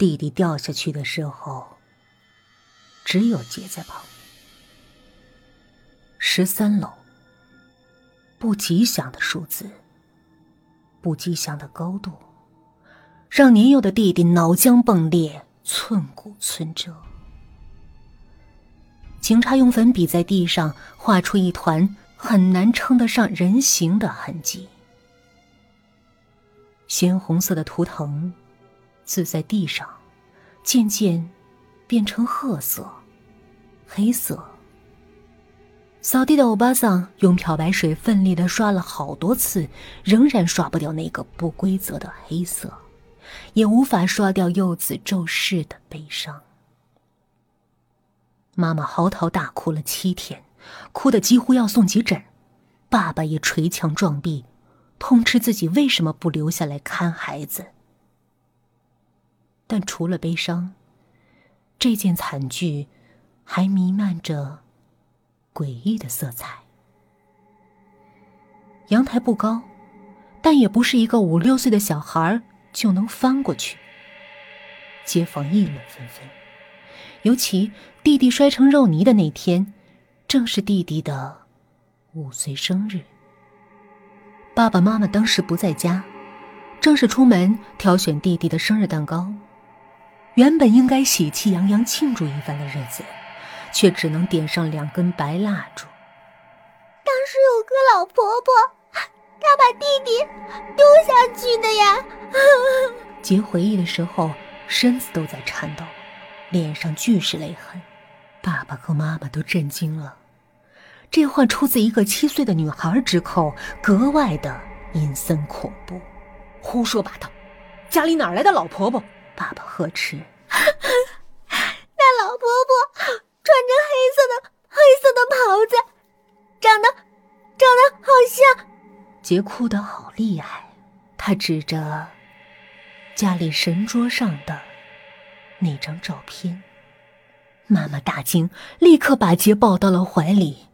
弟弟掉下去的时候，只有杰在旁边。十三楼，不吉祥的数字，不吉祥的高度，让年幼的弟弟脑浆迸裂，寸骨寸折。警察用粉笔在地上画出一团很难称得上人形的痕迹，鲜红色的图腾渍在地上，渐渐变成褐色、黑色。扫地的欧巴桑用漂白水奋力的刷了好多次，仍然刷不掉那个不规则的黑色，也无法刷掉幼子骤逝的悲伤。妈妈嚎啕大哭了七天，哭得几乎要送急诊。爸爸也捶墙撞壁，痛斥自己为什么不留下来看孩子。但除了悲伤，这件惨剧还弥漫着诡异的色彩。阳台不高，但也不是一个五六岁的小孩就能翻过去。街坊议论纷纷。尤其弟弟摔成肉泥的那天，正是弟弟的五岁生日。爸爸妈妈当时不在家，正是出门挑选弟弟的生日蛋糕。原本应该喜气洋洋庆祝一番的日子，却只能点上两根白蜡烛。当时有个老婆婆，她把弟弟丢下去的呀。杰回忆的时候，身子都在颤抖。脸上俱是泪痕，爸爸和妈妈都震惊了。这话出自一个七岁的女孩之口，格外的阴森恐怖。胡说八道！家里哪来的老婆婆？爸爸呵斥。那老婆婆穿着黑色的黑色的袍子，长得长得好像……杰哭得好厉害，他指着家里神桌上的。那张照片，妈妈大惊，立刻把杰抱到了怀里。